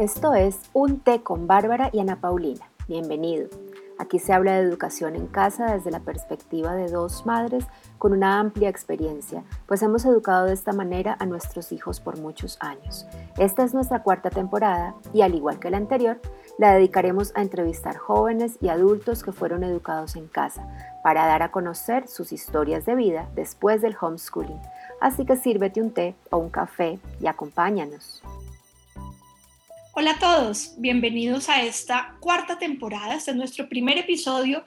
Esto es Un té con Bárbara y Ana Paulina. Bienvenido. Aquí se habla de educación en casa desde la perspectiva de dos madres con una amplia experiencia, pues hemos educado de esta manera a nuestros hijos por muchos años. Esta es nuestra cuarta temporada y al igual que la anterior, la dedicaremos a entrevistar jóvenes y adultos que fueron educados en casa para dar a conocer sus historias de vida después del homeschooling. Así que sírvete un té o un café y acompáñanos. Hola a todos, bienvenidos a esta cuarta temporada. Este es nuestro primer episodio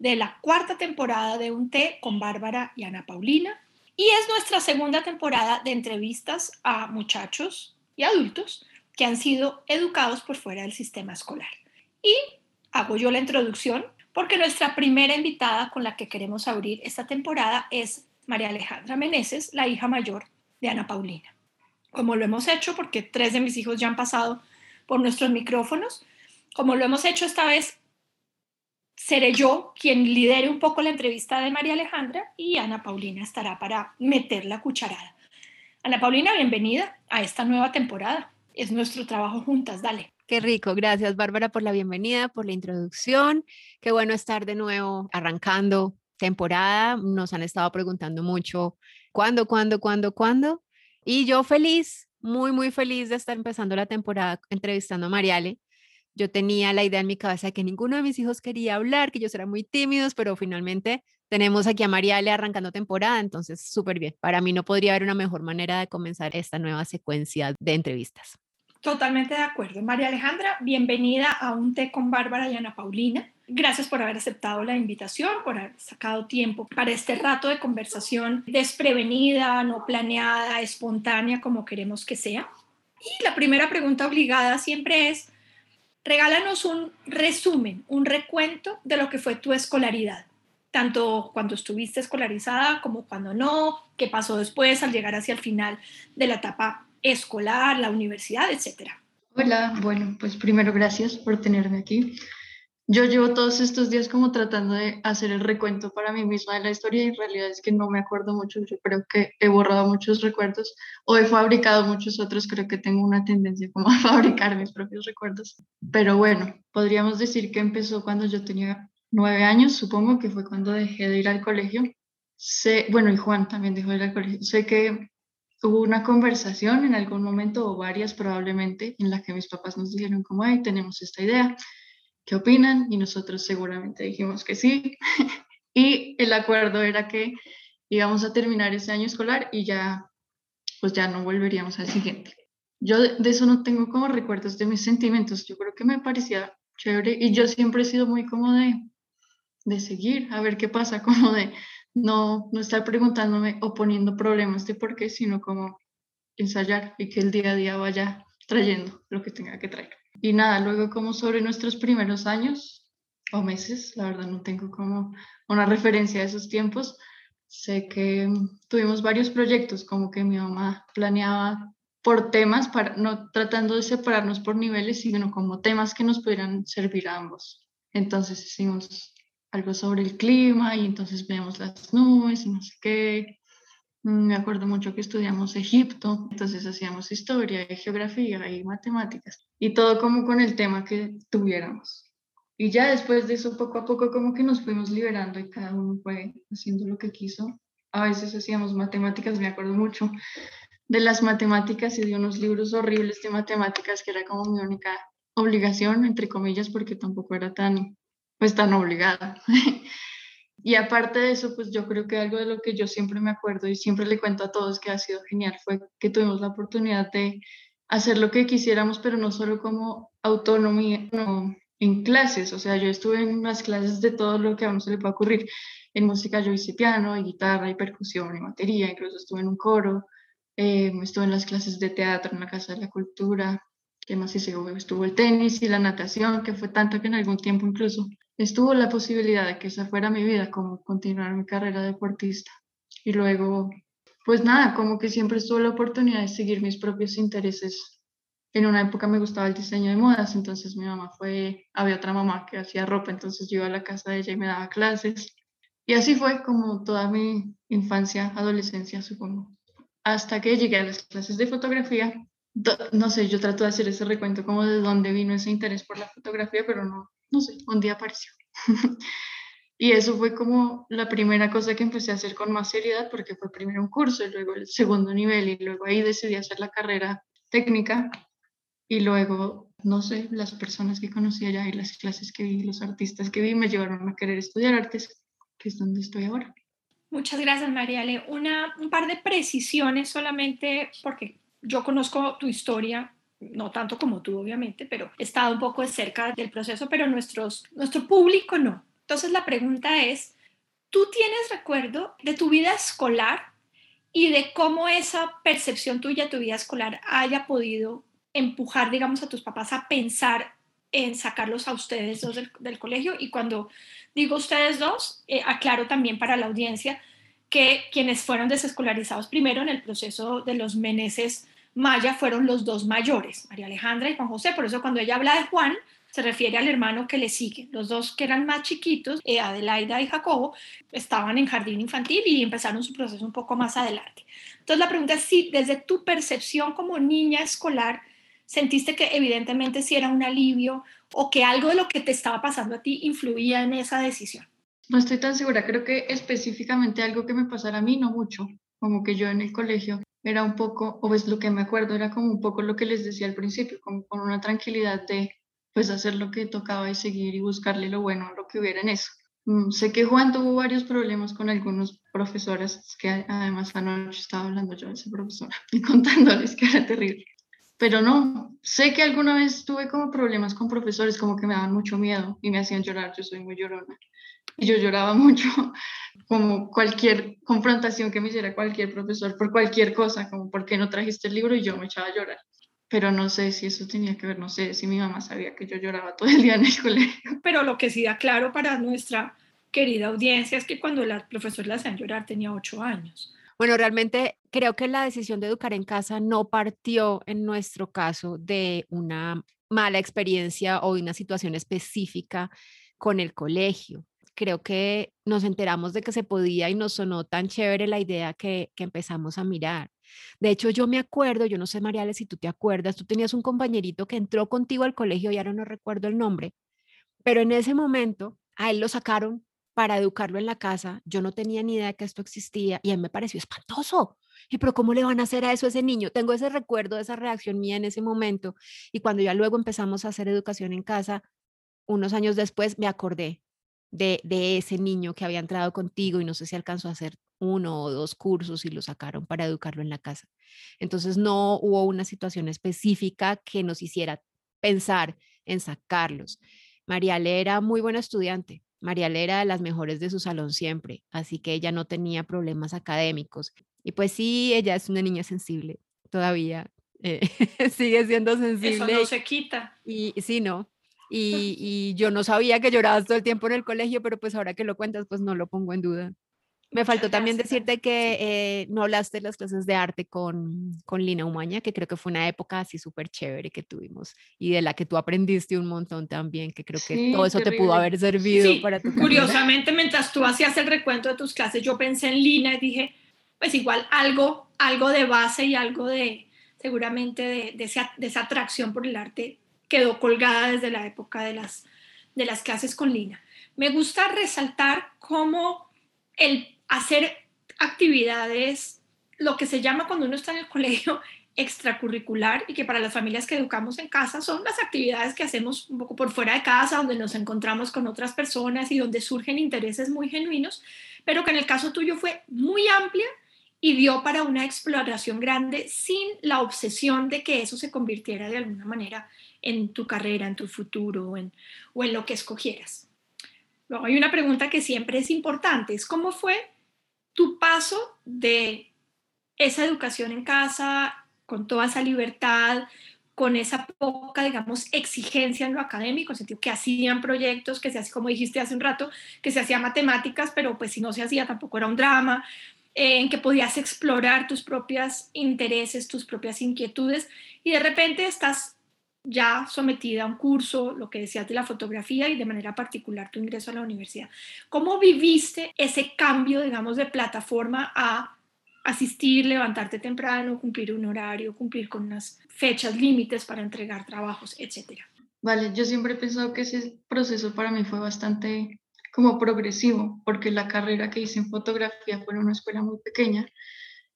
de la cuarta temporada de Un té con Bárbara y Ana Paulina. Y es nuestra segunda temporada de entrevistas a muchachos y adultos que han sido educados por fuera del sistema escolar. Y hago yo la introducción porque nuestra primera invitada con la que queremos abrir esta temporada es María Alejandra Meneses, la hija mayor de Ana Paulina. Como lo hemos hecho, porque tres de mis hijos ya han pasado por nuestros micrófonos. Como lo hemos hecho esta vez, seré yo quien lidere un poco la entrevista de María Alejandra y Ana Paulina estará para meter la cucharada. Ana Paulina, bienvenida a esta nueva temporada. Es nuestro trabajo juntas, dale. Qué rico, gracias Bárbara por la bienvenida, por la introducción. Qué bueno estar de nuevo arrancando temporada. Nos han estado preguntando mucho cuándo, cuándo, cuándo, cuándo. Y yo feliz muy, muy feliz de estar empezando la temporada entrevistando a Mariale. Yo tenía la idea en mi cabeza de que ninguno de mis hijos quería hablar, que ellos eran muy tímidos, pero finalmente tenemos aquí a Mariale arrancando temporada, entonces súper bien. Para mí no podría haber una mejor manera de comenzar esta nueva secuencia de entrevistas. Totalmente de acuerdo. María Alejandra, bienvenida a un té con Bárbara y Ana Paulina. Gracias por haber aceptado la invitación, por haber sacado tiempo para este rato de conversación desprevenida, no planeada, espontánea, como queremos que sea. Y la primera pregunta obligada siempre es, regálanos un resumen, un recuento de lo que fue tu escolaridad, tanto cuando estuviste escolarizada como cuando no, qué pasó después al llegar hacia el final de la etapa escolar, la universidad, etcétera. Hola, bueno, pues primero gracias por tenerme aquí. Yo llevo todos estos días como tratando de hacer el recuento para mí misma de la historia y en realidad es que no me acuerdo mucho. Yo creo que he borrado muchos recuerdos o he fabricado muchos otros. Creo que tengo una tendencia como a fabricar mis propios recuerdos. Pero bueno, podríamos decir que empezó cuando yo tenía nueve años, supongo que fue cuando dejé de ir al colegio. Sé, bueno, y Juan también dejó de ir al colegio. Sé que hubo una conversación en algún momento o varias probablemente en la que mis papás nos dijeron como, ay, tenemos esta idea ¿qué opinan? Y nosotros seguramente dijimos que sí. y el acuerdo era que íbamos a terminar ese año escolar y ya, pues ya no volveríamos al siguiente. Yo de, eso no tengo como recuerdos de mis sentimientos. Yo creo que me parecía chévere y yo siempre he sido muy como de, de seguir, a ver qué pasa, como de no, no estar preguntándome o poniendo problemas de por qué, sino como ensayar y que el día a día vaya trayendo lo que tenga que traer. Y nada, luego como sobre nuestros primeros años o meses, la verdad no tengo como una referencia a esos tiempos, sé que tuvimos varios proyectos, como que mi mamá planeaba por temas, para, no tratando de separarnos por niveles, sino como temas que nos pudieran servir a ambos. Entonces hicimos algo sobre el clima y entonces vemos las nubes y no sé qué. Mm, me acuerdo mucho que estudiamos Egipto, entonces hacíamos historia y geografía y matemáticas y todo como con el tema que tuviéramos. Y ya después de eso, poco a poco como que nos fuimos liberando y cada uno fue haciendo lo que quiso. A veces hacíamos matemáticas, me acuerdo mucho de las matemáticas y de unos libros horribles de matemáticas que era como mi única obligación, entre comillas, porque tampoco era tan, pues tan obligada. Y aparte de eso, pues yo creo que algo de lo que yo siempre me acuerdo y siempre le cuento a todos que ha sido genial fue que tuvimos la oportunidad de hacer lo que quisiéramos, pero no solo como autonomía, no en clases. O sea, yo estuve en unas clases de todo lo que a uno se le puede ocurrir. En música yo hice piano, y guitarra, y percusión, y batería, incluso estuve en un coro, eh, estuve en las clases de teatro en la Casa de la Cultura, ¿qué más hice? Estuvo el tenis y la natación, que fue tanto que en algún tiempo incluso estuvo la posibilidad de que esa fuera mi vida, como continuar mi carrera deportista. Y luego, pues nada, como que siempre estuve la oportunidad de seguir mis propios intereses. En una época me gustaba el diseño de modas, entonces mi mamá fue, había otra mamá que hacía ropa, entonces yo iba a la casa de ella y me daba clases. Y así fue como toda mi infancia, adolescencia, supongo. Hasta que llegué a las clases de fotografía no sé, yo trato de hacer ese recuento como de dónde vino ese interés por la fotografía, pero no, no sé, un día apareció. y eso fue como la primera cosa que empecé a hacer con más seriedad, porque fue primero un curso y luego el segundo nivel y luego ahí decidí hacer la carrera técnica y luego, no sé, las personas que conocí allá y las clases que vi, los artistas que vi me llevaron a querer estudiar artes, que es donde estoy ahora. Muchas gracias, Mariale. Una, un par de precisiones solamente porque yo conozco tu historia, no tanto como tú, obviamente, pero he estado un poco de cerca del proceso, pero nuestros, nuestro público no. Entonces la pregunta es, ¿tú tienes recuerdo de tu vida escolar y de cómo esa percepción tuya, tu vida escolar, haya podido empujar, digamos, a tus papás a pensar en sacarlos a ustedes dos del, colegio? Y cuando digo ustedes dos, eh, aclaro también para la audiencia que quienes fueron desescolarizados primero en el proceso de los meneses Maya fueron los dos mayores, María Alejandra y Juan José. Por eso cuando ella habla de Juan, se refiere al hermano que le sigue. Los dos que eran más chiquitos, eh, Adelaida y Jacobo, estaban en jardín infantil y empezaron su proceso un poco más adelante. Entonces la pregunta es si desde tu percepción como niña escolar, sentiste que evidentemente sí era un alivio o que algo de lo que te estaba pasando a ti influía en esa decisión. No estoy tan segura, creo que específicamente algo que me pasara a mí, no mucho, como que yo en el colegio era un poco, o es lo que me acuerdo, era como un poco lo que les decía al principio, como con una tranquilidad de pues hacer lo que tocaba y seguir y buscarle lo bueno, lo que hubiera en eso. Mm, sé que Juan tuvo varios problemas con algunos profesores, que además anoche estaba hablando yo de ese profesor y contándoles que era terrible. Pero no, sé que alguna vez tuve como problemas con profesores, como que me daban mucho miedo y me hacían llorar, yo soy muy llorona. Y yo lloraba mucho, como cualquier confrontación que me hiciera cualquier profesor por cualquier cosa, como por qué no trajiste el libro y yo me echaba a llorar. Pero no sé si eso tenía que ver, no sé si mi mamá sabía que yo lloraba todo el día en el colegio. Pero lo que sí da claro para nuestra querida audiencia es que cuando la profesora la hacían llorar tenía ocho años. Bueno, realmente creo que la decisión de educar en casa no partió en nuestro caso de una mala experiencia o de una situación específica con el colegio creo que nos enteramos de que se podía y nos sonó tan chévere la idea que, empezamos a mirar. De hecho, yo me acuerdo, yo no sé, Mariales, si tú te acuerdas, tú tenías un compañerito que entró contigo al colegio y ahora no recuerdo el nombre, pero en ese momento a él lo sacaron para educarlo en la casa. Yo no tenía ni idea de que esto existía y a mí me pareció espantoso. ¿Y pero cómo le van a hacer a eso ese niño? Tengo ese recuerdo esa reacción mía en ese momento y cuando ya luego empezamos a hacer educación en casa, unos años después me acordé de, ese niño que había entrado contigo y no sé si alcanzó a hacer uno o dos cursos y lo sacaron para educarlo en la casa. Entonces no hubo una situación específica que nos hiciera pensar en sacarlos. Mariale era muy buena estudiante. Mariale era de las mejores de su salón siempre, así que ella no tenía problemas académicos. Y pues sí, ella es una niña sensible todavía. Eh, sigue siendo sensible. Eso no se quita. Y sí, no, y, yo no sabía que llorabas todo el tiempo en el colegio, pero pues ahora que lo cuentas, pues no lo pongo en duda. Me faltó también decirte que eh, no hablaste de las clases de arte con, con Lina Umaña, que creo que fue una época así súper chévere que tuvimos y de la que tú aprendiste un montón también, que creo que todo eso te pudo haber servido para tu Curiosamente, mientras tú hacías el recuento de tus clases, yo pensé en Lina y dije, pues igual algo, algo de base y algo de, seguramente, de, de, esa, de esa atracción por el arte quedó colgada desde la época de las, de las clases con Lina. Me gusta resaltar cómo el hacer actividades, lo que se llama cuando uno está en el colegio, extracurricular y que para las familias que educamos en casa son las actividades que hacemos un poco por fuera de casa, donde nos encontramos con otras personas y donde surgen intereses muy genuinos, pero que en el caso tuyo fue muy amplia y dio para una exploración grande sin la obsesión de que eso se convirtiera de alguna manera en tu carrera, en tu futuro en, o en lo que escogieras. Luego hay una pregunta que siempre es importante, es cómo fue tu paso de esa educación en casa, con toda esa libertad, con esa poca, digamos, exigencia en lo académico, en el sentido que hacían proyectos, que se hacía, como dijiste hace un rato, que se hacía matemáticas, pero pues si no se hacía tampoco era un drama, eh, en que podías explorar tus propios intereses, tus propias inquietudes, y de repente estás ya sometida a un curso, lo que decías de la fotografía y de manera particular tu ingreso a la universidad. ¿Cómo viviste ese cambio, digamos, de plataforma a asistir, levantarte temprano, cumplir un horario, cumplir con unas fechas límites para entregar trabajos, etcétera. Vale, yo siempre he pensado que ese proceso para mí fue bastante como progresivo, porque la carrera que hice en fotografía fue en una escuela muy pequeña,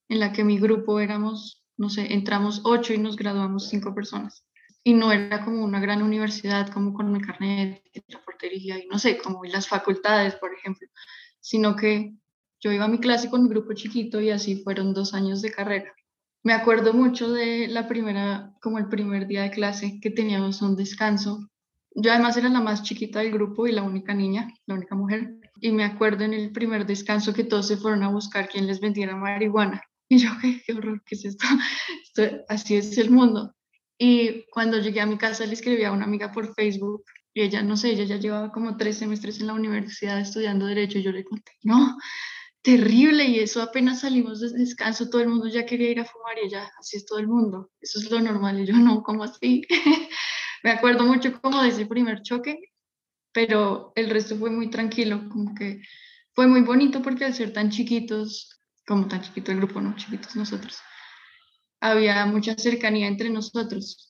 en la que mi grupo éramos, no sé, entramos ocho y nos graduamos cinco personas. Y no era como una gran universidad, como con mi carnet, la portería y no sé, como las facultades, por ejemplo, sino que yo iba a mi clase con mi grupo chiquito y así fueron dos años de carrera. Me acuerdo mucho de la primera, como el primer día de clase que teníamos un descanso yo además era la más chiquita del grupo y la única niña, la única mujer. Y me acuerdo en el primer descanso que todos se fueron a buscar quien les vendiera marihuana. Y yo, qué, qué horror, ¿qué es esto? esto? Así es el mundo. Y cuando llegué a mi casa le escribí a una amiga por Facebook y ella, no sé, ella ya llevaba como tres semestres en la universidad estudiando derecho y yo le conté, no, terrible y eso apenas salimos de descanso, todo el mundo ya quería ir a fumar y ella, así es todo el mundo, eso es lo normal y yo no, ¿cómo así? me acuerdo mucho como de ese primer choque, pero el resto fue muy tranquilo, como que fue muy bonito porque al ser tan chiquitos, como tan chiquito el grupo, no chiquitos nosotros, había mucha cercanía entre nosotros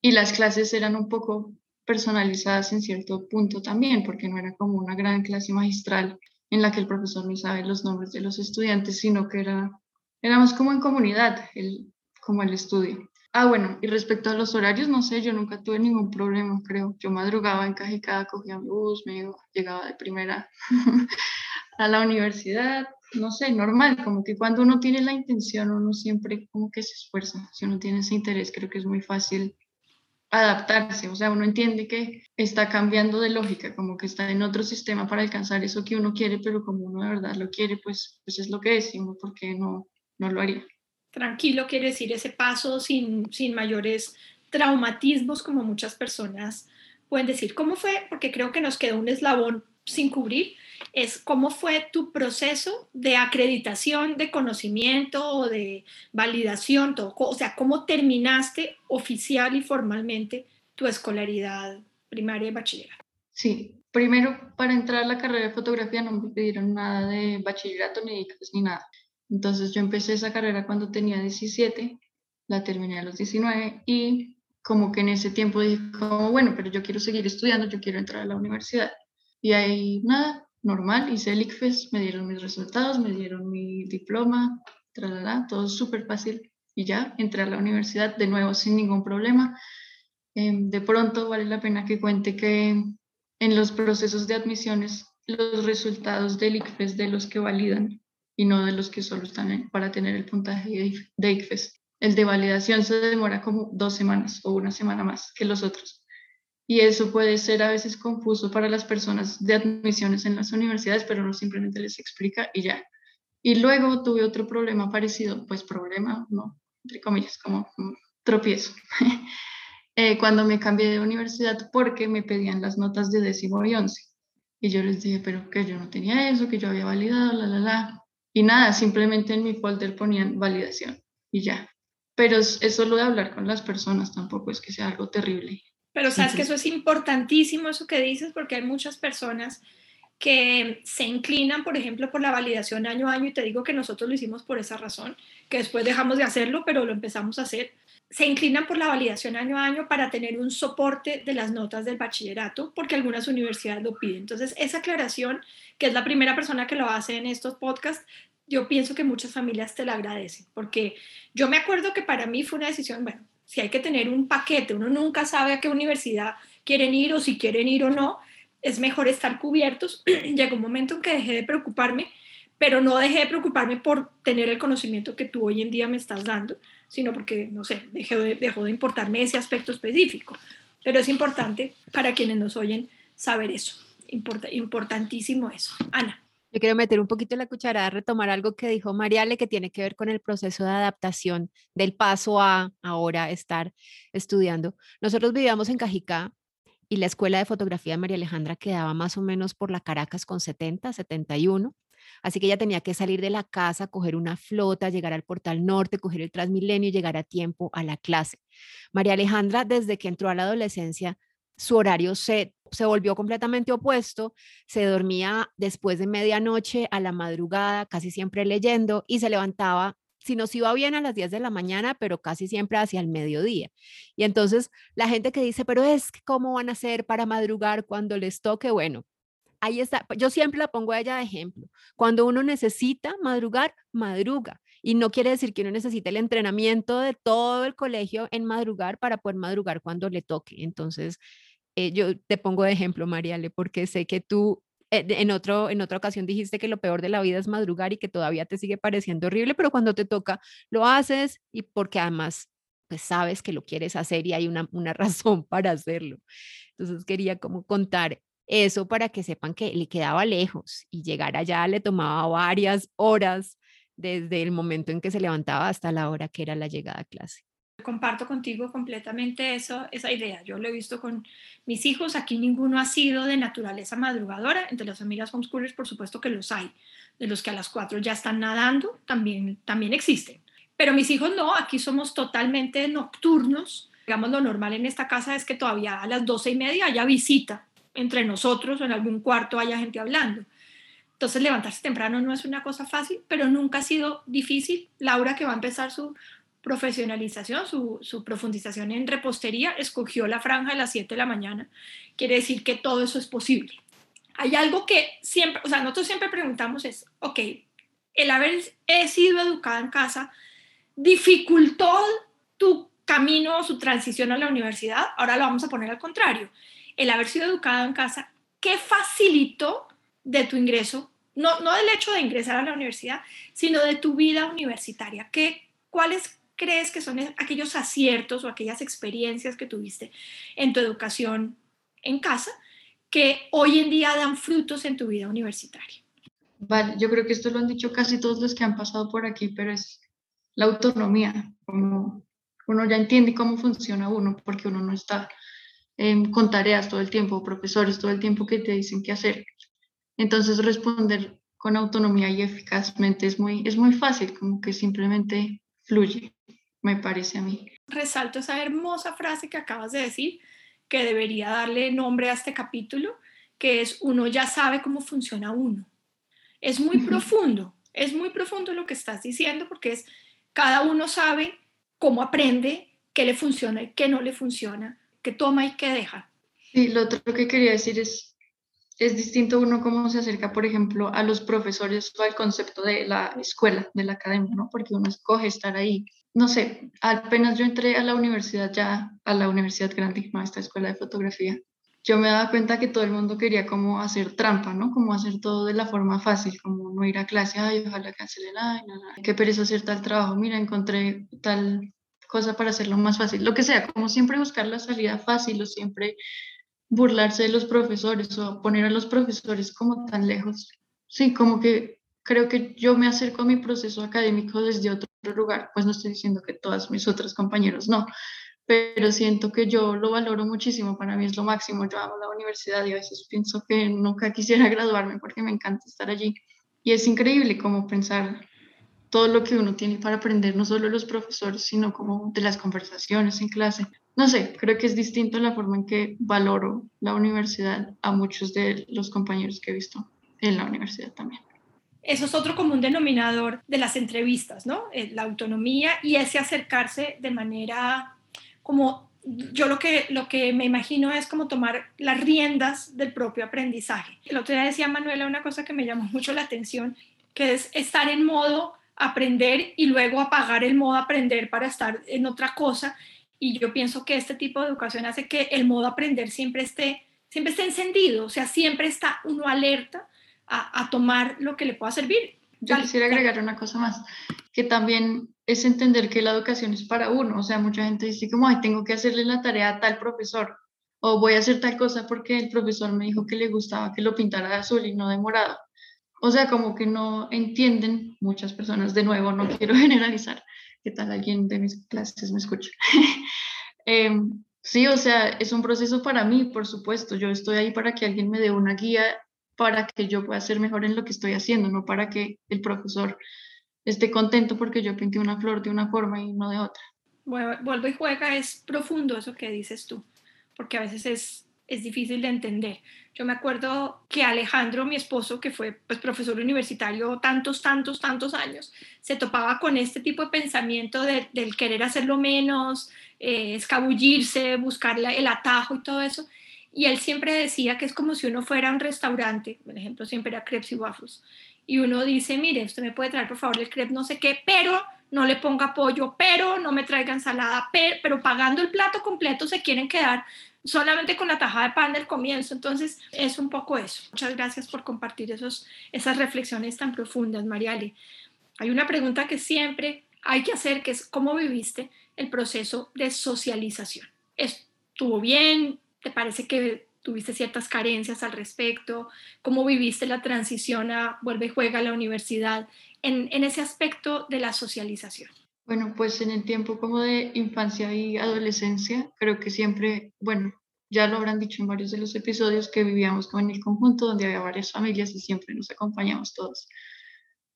y las clases eran un poco personalizadas en cierto punto también, porque no era como una gran clase magistral en la que el profesor ni sabe los nombres de los estudiantes, sino que era, éramos como en comunidad, el, como el estudio. Ah, bueno, y respecto a los horarios, no sé, yo nunca tuve ningún problema, creo. Yo madrugaba en Cajicada, cogía mi bus, me llegaba de primera a la universidad, no sé, normal, como que cuando uno tiene la intención, uno siempre como que se esfuerza. Si uno tiene ese interés, creo que es muy fácil adaptarse, o sea, uno entiende que está cambiando de lógica, como que está en otro sistema para alcanzar eso que uno quiere, pero como uno de verdad lo quiere, pues, pues es lo que es, y uno, ¿por qué no, no lo haría? tranquilo quiere decir ese paso sin, sin mayores traumatismos como muchas personas pueden decir. ¿Cómo fue? Porque creo que nos quedó un eslabón sin cubrir. Es cómo fue tu proceso de acreditación, de conocimiento o de validación, todo, o sea, cómo terminaste oficial y formalmente tu escolaridad primaria y bachillerato. Sí, primero para entrar a la carrera de fotografía no me pidieron nada de bachillerato ni ni nada. Entonces yo empecé esa carrera cuando tenía 17, la terminé a los 19 y como que en ese tiempo dije como, bueno, pero yo quiero seguir estudiando, yo quiero entrar a la universidad. Y ahí nada, normal, hice el ICFES, me dieron mis resultados, me dieron mi diploma, tralala, todo súper fácil y ya entré a la universidad de nuevo sin ningún problema. Em, de pronto vale la pena que cuente que en los procesos de admisiones los resultados del ICFES de los que validan y no de los que solo están para tener el puntaje de ICFES. El de validación se demora como dos semanas o una semana más que los otros. Y eso puede ser a veces confuso para las personas de admisiones en las universidades, pero no simplemente les explica y ya. Y luego tuve otro problema parecido, pues problema, no, entre comillas, como tropiezo. eh, cuando me cambié de universidad porque me pedían las notas de décimo y once. Y yo les dije, pero que yo no tenía eso, que yo había validado, la, la, la. Y nada, simplemente en mi folder ponían validación y ya. Pero es, solo de hablar con las personas, tampoco es que sea algo terrible. Pero sabes que eso es importantísimo, eso que dices, porque hay muchas personas que se inclinan, por ejemplo, por la validación año a año, y te digo que nosotros lo hicimos por esa razón, que después dejamos de hacerlo, pero lo empezamos a hacer, se inclinan por la validación año a año para tener un soporte de las notas del bachillerato, porque algunas universidades lo piden. Entonces, esa aclaración, que es la primera persona que lo hace en estos podcasts, yo pienso que muchas familias te la agradecen, porque yo me acuerdo que para mí fue una decisión, bueno, si hay que tener un paquete, uno nunca sabe a qué universidad quieren ir o si quieren ir o no, es mejor estar cubiertos. Llegó un momento en que dejé de preocuparme, pero no dejé de preocuparme por tener el conocimiento que tú hoy en día me estás dando, sino porque, no sé, dejó de, dejó de importarme ese aspecto específico. Pero es importante para quienes nos oyen saber eso, importantísimo eso. Ana. Quiero meter un poquito la cucharada, retomar algo que dijo Mariale, que tiene que ver con el proceso de adaptación del paso a ahora estar estudiando. Nosotros vivíamos en Cajicá y la escuela de fotografía de María Alejandra quedaba más o menos por la Caracas con 70, 71. Así que ella tenía que salir de la casa, coger una flota, llegar al portal norte, coger el Transmilenio y llegar a tiempo a la clase. María Alejandra, desde que entró a la adolescencia, su horario se, se volvió completamente opuesto, se dormía después de medianoche a la madrugada, casi siempre leyendo, y se levantaba si nos iba bien a las 10 de la mañana, pero casi siempre hacia el mediodía. Y entonces la gente que dice, pero es cómo van a hacer para madrugar cuando les toque, bueno, ahí está, yo siempre la pongo a ella de ejemplo. Cuando uno necesita madrugar, madruga. Y no quiere decir que uno necesite el entrenamiento de todo el colegio en madrugar para poder madrugar cuando le toque. Entonces, eh, yo te pongo de ejemplo, Mariale, porque sé que tú eh, en, otro, en otra ocasión dijiste que lo peor de la vida es madrugar y que todavía te sigue pareciendo horrible, pero cuando te toca lo haces y porque además pues sabes que lo quieres hacer y hay una, una razón para hacerlo. Entonces quería como contar eso para que sepan que le quedaba lejos y llegar allá le tomaba varias horas desde el momento en que se levantaba hasta la hora que era la llegada a clase. Comparto contigo completamente eso, esa idea. Yo lo he visto con mis hijos. Aquí ninguno ha sido de naturaleza madrugadora. Entre las familias homeschoolers, por supuesto que los hay. De los que a las cuatro ya están nadando, también, también existen. Pero mis hijos no, aquí somos totalmente nocturnos. Digamos, lo normal en esta casa es que todavía a las doce y media haya visita entre nosotros o en algún cuarto haya gente hablando. Entonces levantarse temprano no es una cosa fácil, pero nunca ha sido difícil. Laura, que va a empezar su profesionalización, su, profundización en repostería, escogió la franja de las 7 de la mañana. Quiere decir que todo eso es posible. Hay algo que siempre, o sea, nosotros siempre preguntamos es, ok, el haber sido educada en casa dificultó tu camino o su transición a la universidad, ahora lo vamos a poner al contrario. El haber sido educada en casa, ¿qué facilitó de tu ingreso? No, no del hecho de ingresar a la universidad, sino de tu vida universitaria. ¿Qué, ¿Cuáles crees que son aquellos aciertos o aquellas experiencias que tuviste en tu educación en casa que hoy en día dan frutos en tu vida universitaria? Vale, yo creo que esto lo han dicho casi todos los que han pasado por aquí, pero es la autonomía, como uno ya entiende cómo funciona uno, porque uno no está con tareas todo el tiempo, profesores todo el tiempo que te dicen qué hacer. Entonces responder con autonomía y eficazmente es muy, es muy fácil, como que simplemente fluye me parece a mí. Resalto esa hermosa frase que acabas de decir, que debería darle nombre a este capítulo, que es uno ya sabe cómo funciona uno. Es muy profundo, es muy profundo lo que estás diciendo porque es cada uno sabe cómo aprende, qué le funciona y qué no le funciona, qué toma y qué deja. Sí, lo otro que quería decir es, es distinto uno cómo se acerca, por ejemplo, a los profesores o al concepto de la escuela, de la academia, ¿no? Porque uno escoge estar ahí no sé, apenas yo entré a la universidad ya, a la universidad grande, a esta escuela de fotografía, yo me daba cuenta que todo el mundo quería como hacer trampa, ¿no? Como hacer todo de la forma fácil, como no ir a clase, ay, ojalá cancelen, ay, no, qué pereza hacer tal trabajo, mira, encontré tal cosa para hacerlo más fácil, lo que sea, como siempre buscar la salida fácil o siempre burlarse de los profesores o poner a los profesores como tan lejos. Sí, como que creo que yo me acerco a mi proceso académico desde otro lugar, pues no estoy diciendo que todas mis otros compañeros no, pero siento que yo lo valoro muchísimo, para mí es lo máximo, yo amo la universidad y a veces pienso que nunca quisiera graduarme porque me encanta estar allí. Y es increíble como pensar todo lo que uno tiene para aprender, no solo los profesores, sino como de las conversaciones en clase. No sé, creo que es distinto la forma en que valoro la universidad a muchos de los compañeros que he visto en la universidad también. Eso es otro común denominador de las entrevistas, ¿no? Eh, la autonomía y ese acercarse de manera como yo lo que, lo que me imagino es como tomar las riendas del propio aprendizaje. El otro día decía Manuela una cosa que me llamó mucho la atención, que es estar en modo aprender y luego apagar el modo aprender para estar en otra cosa. Y yo pienso que este tipo de educación hace que el modo aprender siempre esté, siempre esté encendido, o sea, siempre está uno alerta a, tomar lo que le pueda servir. Yo quisiera agregar una cosa más, que también es entender que la educación es para uno. O sea, mucha gente dice como, ay, tengo que hacerle la tarea a tal profesor o voy a hacer tal cosa porque el profesor me dijo que le gustaba que lo pintara de azul y no de morado. O sea, como que no entienden muchas personas, de nuevo, no quiero generalizar, ¿qué tal alguien de mis clases me escucha? Em, sí, o sea, es un proceso para mí, por supuesto, yo estoy ahí para que alguien me dé una guía para que yo pueda ser mejor en lo que estoy haciendo, no para que el profesor esté contento porque yo pinté una flor de una forma y no de otra. Vuelvo y juega, es profundo eso que dices tú, porque a veces es es difícil de entender. Yo me acuerdo que Alejandro, mi esposo, que fue pues, profesor universitario tantos, tantos, tantos años, se topaba con este tipo de pensamiento del querer hacerlo menos, eh, escabullirse, buscar el atajo y todo eso. Y él siempre decía que es como si uno fuera a un restaurante, por ejemplo, siempre era crepes y waffles, y uno dice, mire, usted me puede traer por favor el crepe no sé qué, pero no le ponga pollo, pero no me traiga ensalada, pero, pero pagando el plato completo se quieren quedar solamente con la tajada de pan del comienzo. Entonces, es un poco eso. Muchas gracias por compartir esos, esas reflexiones tan profundas, Mariale. Hay una pregunta que siempre hay que hacer, que es cómo viviste el proceso de socialización. ¿Estuvo bien? ¿Te parece que tuviste ciertas carencias al respecto? ¿Cómo viviste la transición a vuelve y juega a la universidad en, en ese aspecto de la socialización? Bueno, pues en el tiempo como de infancia y adolescencia, creo que siempre, bueno, ya lo habrán dicho en varios de los episodios que vivíamos como en el conjunto donde había varias familias y siempre nos acompañamos todos.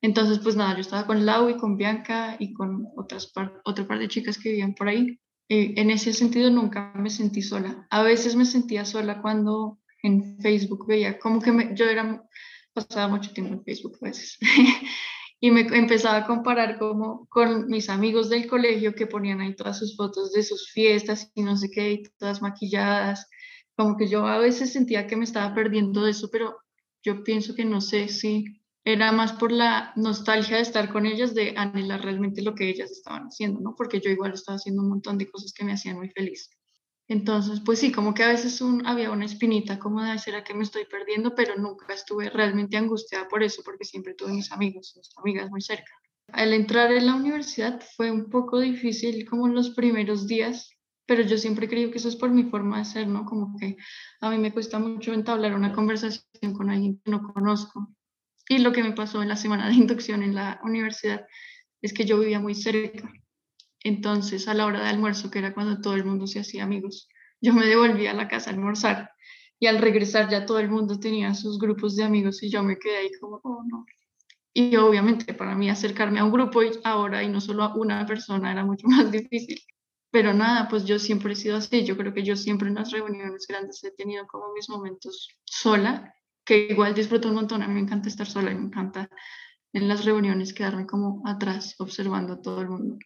Entonces, pues nada, yo estaba con Lau y con Bianca y con otras par, otro par de chicas que vivían por ahí. En ese sentido nunca me sentí sola. A veces me sentía sola cuando en Facebook veía como que yo era, pasaba mucho tiempo en Facebook a veces. y me empezaba a comparar como con mis amigos del colegio que ponían ahí todas sus fotos de sus fiestas y no sé qué, y todas maquilladas, como que yo a veces sentía que me estaba perdiendo de eso, pero yo pienso que no sé si era más por la nostalgia de estar con ellas, de anhelar realmente lo que ellas estaban haciendo, ¿no? Porque yo igual estaba haciendo un montón de cosas que me hacían muy feliz. Entonces, pues sí, como que a veces un, había una espinita como de, ¿será que me estoy perdiendo? Pero nunca estuve realmente angustiada por eso, porque siempre tuve mis amigos, mis amigas muy cerca. Al entrar en la universidad fue un poco difícil como los primeros días, pero yo siempre creo que eso es por mi forma de ser, ¿no? Como que a mí me cuesta mucho entablar una conversación con alguien que no conozco. Y lo que me pasó en la semana de inducción en la universidad es que yo vivía muy cerca entonces, a la hora de almuerzo, que era cuando todo el mundo se hacía amigos, yo me devolvía a la casa a almorzar y al regresar ya todo el mundo tenía sus grupos de amigos y yo me quedé ahí como, oh no. Y obviamente para mí acercarme a un grupo ahora y no solo a una persona era mucho más difícil. Pero nada, pues yo siempre he sido así. Yo creo que yo siempre en las reuniones grandes he tenido como mis momentos sola, que igual disfruto un montón. A mí me encanta estar sola me encanta en las reuniones quedarme como atrás observando a todo el mundo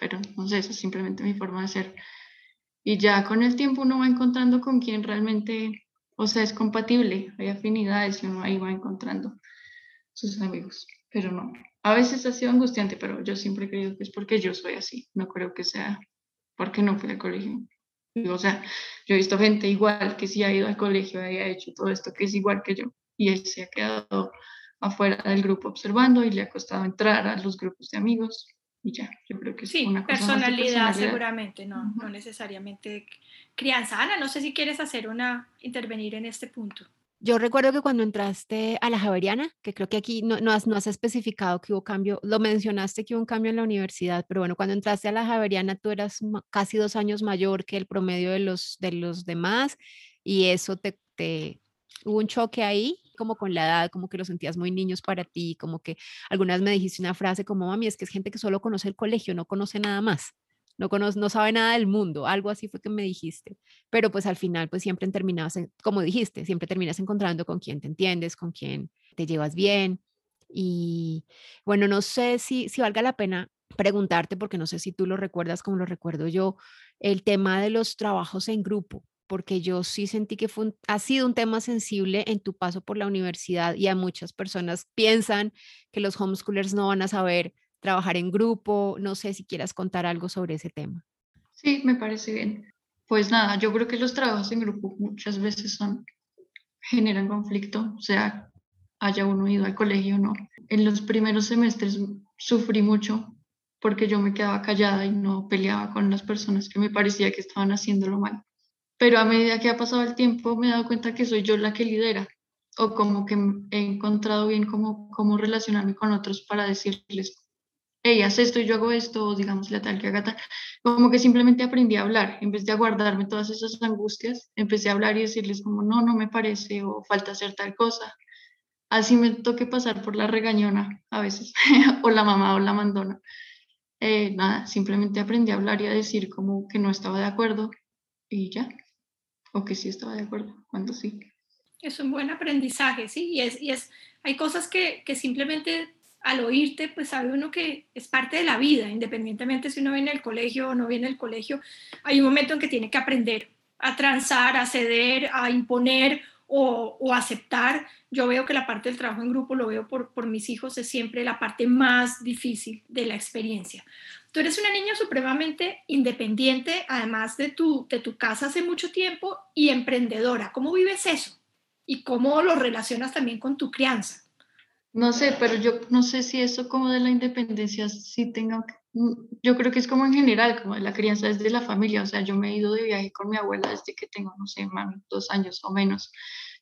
pero no sé, eso es simplemente mi forma de ser. Y ya con el tiempo uno va encontrando con quien realmente, o sea, es compatible, hay afinidades y uno ahí va encontrando sus amigos, pero no. A veces ha sido angustiante, pero yo siempre he creído que es porque yo soy así, no creo que sea porque no fui al colegio. O sea, yo he visto gente igual que sí ha ido al colegio y ha hecho todo esto que es igual que yo y él se ha quedado afuera del grupo observando y le ha costado entrar a los grupos de amigos y ya, yo creo que sí, una personalidad, seguramente, no, no necesariamente crianza. Ana, no sé si quieres hacer una, intervenir en este punto. Yo recuerdo que cuando entraste a la Javeriana, que creo que aquí no, has, no has especificado que hubo cambio, lo mencionaste que hubo un cambio en la universidad, pero bueno, cuando entraste a la Javeriana tú eras casi dos años mayor que el promedio de los, de los demás y eso te, te, hubo un choque ahí como con la edad, como que los sentías muy niños para ti, como que algunas me dijiste una frase como, mami, es que es gente que solo conoce el colegio, no conoce nada más, no, conoce, no sabe nada del mundo, algo así fue que me dijiste, pero pues al final pues siempre terminabas, como dijiste, siempre terminas encontrando con quien te entiendes, con quien te llevas bien. Y bueno, no sé si, si valga la pena preguntarte, porque no sé si tú lo recuerdas como lo recuerdo yo, el tema de los trabajos en grupo porque yo sí sentí que fue ha sido un tema sensible en tu paso por la universidad y a muchas personas piensan que los homeschoolers no van a saber trabajar en grupo. No sé si quieras contar algo sobre ese tema. Sí, me parece bien. Pues nada, yo creo que los trabajos en grupo muchas veces son, generan conflicto, o sea, haya uno ido al colegio o no. En los primeros semestres sufrí mucho porque yo me quedaba callada y no peleaba con las personas que me parecía que estaban haciéndolo mal pero a medida que ha pasado el tiempo me he dado cuenta que soy yo la que lidera o como que he encontrado bien cómo, cómo relacionarme con otros para decirles, hey, haz esto y yo hago esto, digamos la tal que haga tal. Como que simplemente aprendí a hablar, en vez de aguardarme todas esas angustias, empecé a hablar y decirles como, no, no me parece, o falta hacer tal cosa. Así me toque pasar por la regañona a veces, o la mamá o la mandona. Eh, nada, simplemente aprendí a hablar y a decir como que no estaba de acuerdo y ya o que sí estaba de acuerdo, cuando sí. Es un buen aprendizaje, sí, y es, y es hay cosas que, que simplemente al oírte, pues sabe uno que es parte de la vida, independientemente si uno viene al colegio o no viene al colegio, hay un momento en que tiene que aprender a transar, a ceder, a imponer o, o aceptar. Yo veo que la parte del trabajo en grupo, lo veo por, por mis hijos, es siempre la parte más difícil de la experiencia. Tú eres una niña supremamente independiente, además de tu, de tu casa hace mucho tiempo, y emprendedora. ¿Cómo vives eso? ¿Y cómo lo relacionas también con tu crianza? No sé, pero yo no sé si eso como de la independencia sí tenga, mm, yo creo que es como en general, como de la crianza desde la familia, o sea, yo me he ido de viaje con mi abuela desde que tengo, no sé, dos años o menos,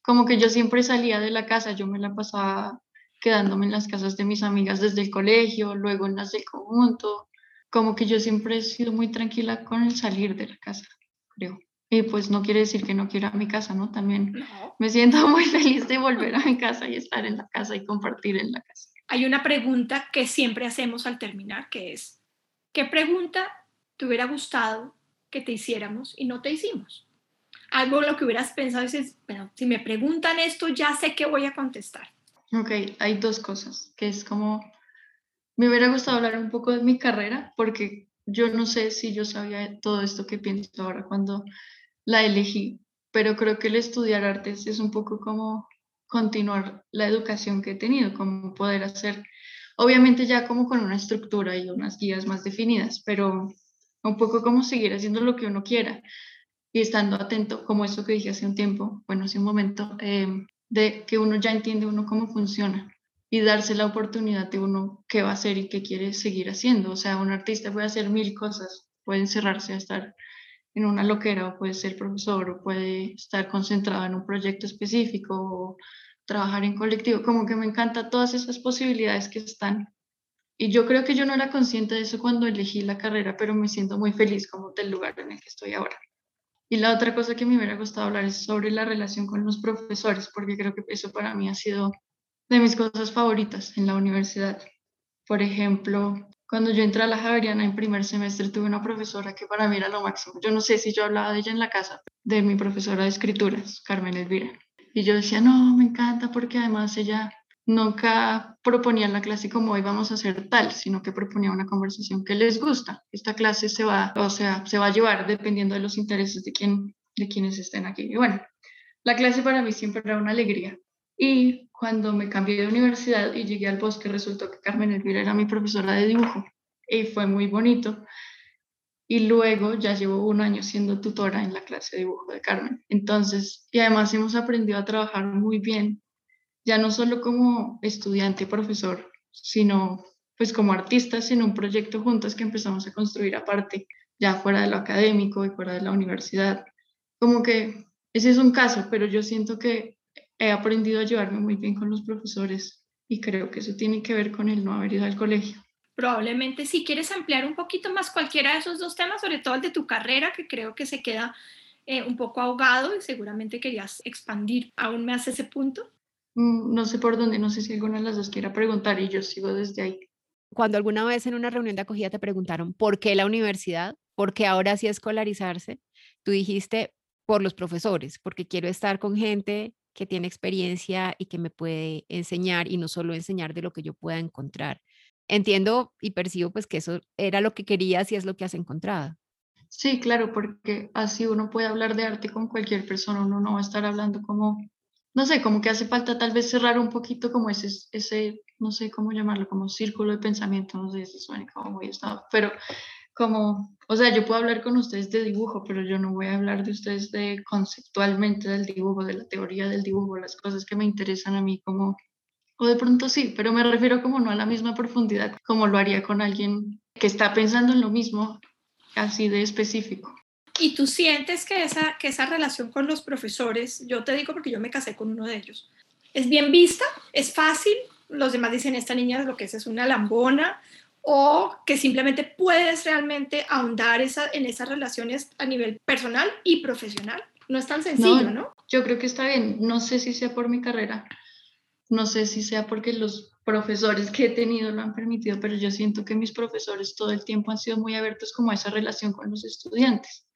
como que yo siempre salía de la casa, yo me la pasaba quedándome en las casas de mis amigas desde el colegio, luego en las del conjunto, como que yo siempre he sido muy tranquila con el salir de la casa, creo. Y pues no quiere decir que no quiera mi casa, ¿no? También me siento muy feliz de volver a mi casa y estar en la casa y compartir en la casa. Hay una pregunta que siempre hacemos al terminar, que es, ¿qué pregunta te hubiera gustado que te hiciéramos y no te hicimos? Algo lo que hubieras pensado y dices, bueno, si me preguntan esto, ya sé qué voy a contestar. Ok, hay dos cosas, que es como, me hubiera gustado hablar un poco de mi carrera, porque yo no sé si yo sabía todo esto que pienso ahora cuando la elegí, pero creo que el estudiar artes es un poco como continuar la educación que he tenido, como poder hacer, obviamente ya como con una estructura y unas guías más definidas, pero un poco como seguir haciendo lo que uno quiera y estando atento, como eso que dije hace un tiempo, bueno, hace un momento, em, de que uno ya entiende uno cómo funciona y darse la oportunidad de uno qué va a hacer y qué quiere seguir haciendo. O sea, un artista puede hacer mil cosas, puede encerrarse a estar en una loquera o puede ser profesor o puede estar concentrado en un proyecto específico o trabajar en colectivo, como que me encanta todas esas posibilidades que están. Y yo creo que yo no era consciente de eso cuando elegí la carrera, pero me siento muy feliz como del lugar en el que estoy ahora. Y la otra cosa que me hubiera gustado hablar es sobre la relación con los profesores, porque creo que eso para mí ha sido de mis cosas favoritas en la universidad. Por ejemplo, cuando yo entré a la Javeriana en primer semestre, tuve una profesora que para mí era lo máximo. Yo no sé si yo hablaba de ella en la casa, de mi profesora de escrituras, Carmen Elvira. Y yo decía, no, me encanta porque además ella nunca proponía la clase como hoy vamos a hacer tal, sino que proponía una conversación que les gusta. Esta clase se va, o sea, se va a llevar dependiendo de los intereses de, quien, de quienes estén aquí. Y bueno, la clase para mí siempre era una alegría. Y cuando me cambié de universidad y llegué al bosque, resultó que Carmen Elvira era mi profesora de dibujo y fue muy bonito. Y luego ya llevo un año siendo tutora en la clase de dibujo de Carmen. Entonces, y además hemos aprendido a trabajar muy bien, ya no solo como estudiante y profesor, sino pues como artistas en un proyecto juntos que empezamos a construir aparte, ya fuera de lo académico y fuera de la universidad. Como que ese es un caso, pero yo siento que he aprendido a llevarme muy bien con los profesores y creo que eso tiene que ver con el no haber ido al colegio. Probablemente si quieres ampliar un poquito más cualquiera de esos dos temas, sobre todo el de tu carrera, que creo que se queda eh, un poco ahogado y seguramente querías expandir aún más ese punto. Mm, no sé por dónde, no sé si alguna de las dos quiera preguntar y yo sigo desde ahí. Cuando alguna vez en una reunión de acogida te preguntaron por qué la universidad, por qué ahora sí escolarizarse, tú dijiste por los profesores, porque quiero estar con gente que tiene experiencia y que me puede enseñar y no solo enseñar de lo que yo pueda encontrar. Entiendo y percibo pues que eso era lo que querías y es lo que has encontrado. Sí, claro, porque así uno puede hablar de arte con cualquier persona, uno no va a estar hablando como, no sé, como que hace falta tal vez cerrar un poquito como ese, ese no sé cómo llamarlo, como círculo de pensamiento, no sé si suena como muy estado, pero como, o sea, yo puedo hablar con ustedes de dibujo, pero yo no voy a hablar de ustedes de conceptualmente del dibujo, de la teoría del dibujo, las cosas que me interesan a mí como, o de pronto sí, pero me refiero como no a la misma profundidad como lo haría con alguien que está pensando en lo mismo, así de específico. ¿Y tú sientes que esa, que esa relación con los profesores, yo te digo porque yo me casé con uno de ellos, es bien vista, es fácil, los demás dicen, esta niña lo que es es una lambona, o que simplemente puedes realmente ahondar esa, en esas relaciones a nivel personal y profesional. No es tan sencillo, ¿no? Yo creo que está bien. No sé si sea por mi carrera, no sé si sea porque los profesores que he tenido lo han permitido, pero yo siento que mis profesores todo el tiempo han sido muy abiertos como a esa relación con los estudiantes.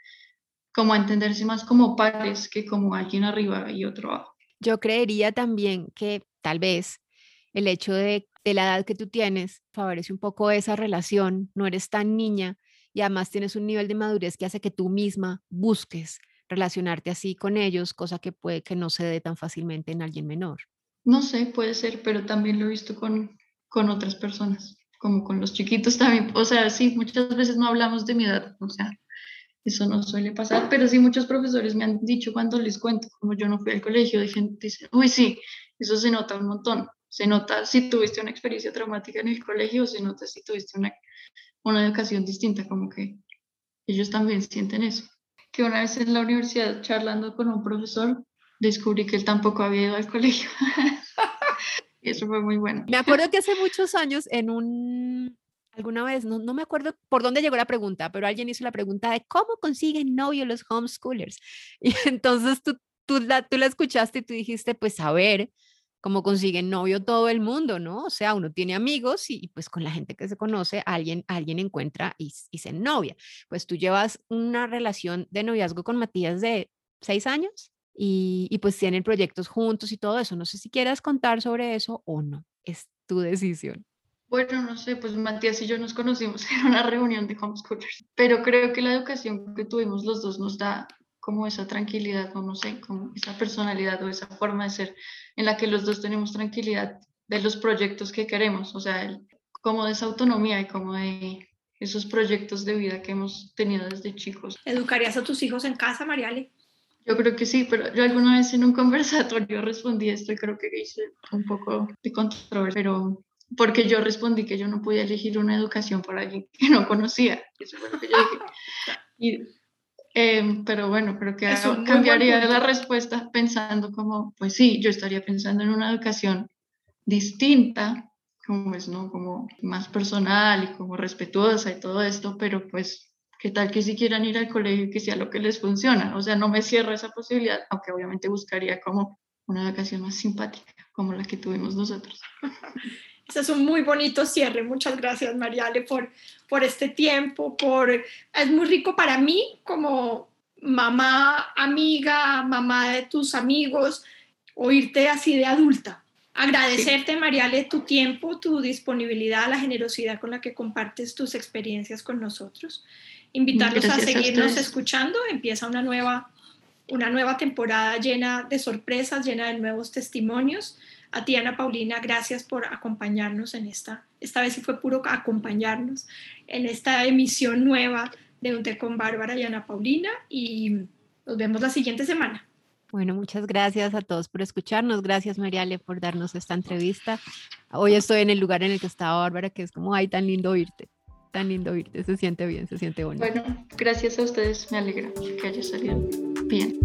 como a entenderse más como pares que como alguien arriba y otro abajo. Yo creería también que tal vez el hecho de, de la edad que tú tienes favorece un poco esa relación, no eres tan niña y además tienes un nivel de madurez que hace que tú misma busques relacionarte así con ellos, cosa que puede que no se dé tan fácilmente en alguien menor. No sé, puede ser, pero también lo he visto con, con otras personas, como con los chiquitos también. O sea, sí, muchas veces no hablamos de mi edad, o sea, eso no suele pasar, pero sí muchos profesores me han dicho cuando les cuento, como yo no fui al colegio, dicen, dicen uy, sí, eso se nota un montón. Se nota si tuviste una experiencia traumática en el colegio, se nota si tuviste una, una educación distinta, como que ellos también sienten eso. Que una vez en la universidad charlando con un profesor, descubrí que él tampoco había ido al colegio. eso fue muy bueno. Me acuerdo que hace muchos años en un alguna vez, no, no, me acuerdo por dónde llegó la pregunta, pero alguien hizo la pregunta de cómo consiguen novio los homeschoolers. Y entonces tú, tú, la, tú la escuchaste y tú dijiste, pues a ver, cómo consiguen novio todo el mundo, ¿no? O sea, uno tiene amigos y, pues con la gente que se conoce, alguien, alguien encuentra y, y se novia. Pues tú llevas una relación de noviazgo con Matías de seis años y, y pues tienen proyectos juntos y todo eso. No sé si quieras contar sobre eso o no. Es tu decisión. Bueno, no sé, pues Matías y yo nos conocimos en una reunión de homeschoolers, pero creo que la educación que tuvimos los dos nos da como esa tranquilidad, o no sé, como esa personalidad o esa forma de ser en la que los dos tenemos tranquilidad de los proyectos que queremos, o sea, como de esa autonomía y como de esos proyectos de vida que hemos tenido desde chicos. ¿Educarías a tus hijos en casa, Mariale? Yo creo que sí, pero yo alguna vez en un conversatorio respondí esto y creo que hice un poco de controversia, pero porque yo respondí que yo no podía elegir una educación para alguien que no conocía. Eso fue lo que yo dije. Em, pero bueno, creo que cambiaría la respuesta pensando como, pues sí, yo estaría pensando en una educación distinta, como es, ¿no? Como más personal y como respetuosa y todo esto, pero pues, ¿qué tal que si quieran ir al colegio que sea lo que les funciona? O sea, no me cierro esa posibilidad, aunque obviamente buscaría como una educación más simpática, como la que tuvimos nosotros. Ese es un muy bonito cierre. Muchas gracias, Mariale, por, por este tiempo. Por, es muy rico para mí como mamá, amiga, mamá de tus amigos, oírte así de adulta. Agradecerte, Mariale, tu tiempo, tu disponibilidad, la generosidad con la que compartes tus experiencias con nosotros. Invitarlos a seguirnos escuchando. Empieza una nueva, una nueva temporada llena de sorpresas, llena de nuevos testimonios. A ti, Ana Paulina, gracias por acompañarnos en esta, esta vez sí fue puro acompañarnos en esta emisión nueva de Un Té con Bárbara y Ana Paulina y nos vemos la siguiente semana. Bueno, muchas gracias a todos por escucharnos. Gracias, Mariale, por darnos esta entrevista. Hoy estoy en el lugar en el que estaba Bárbara, que es como, ay, tan lindo oírte. Tan lindo oírte. Se siente bien, se siente bonito. Bueno, gracias a ustedes. Me alegra que haya salido bien.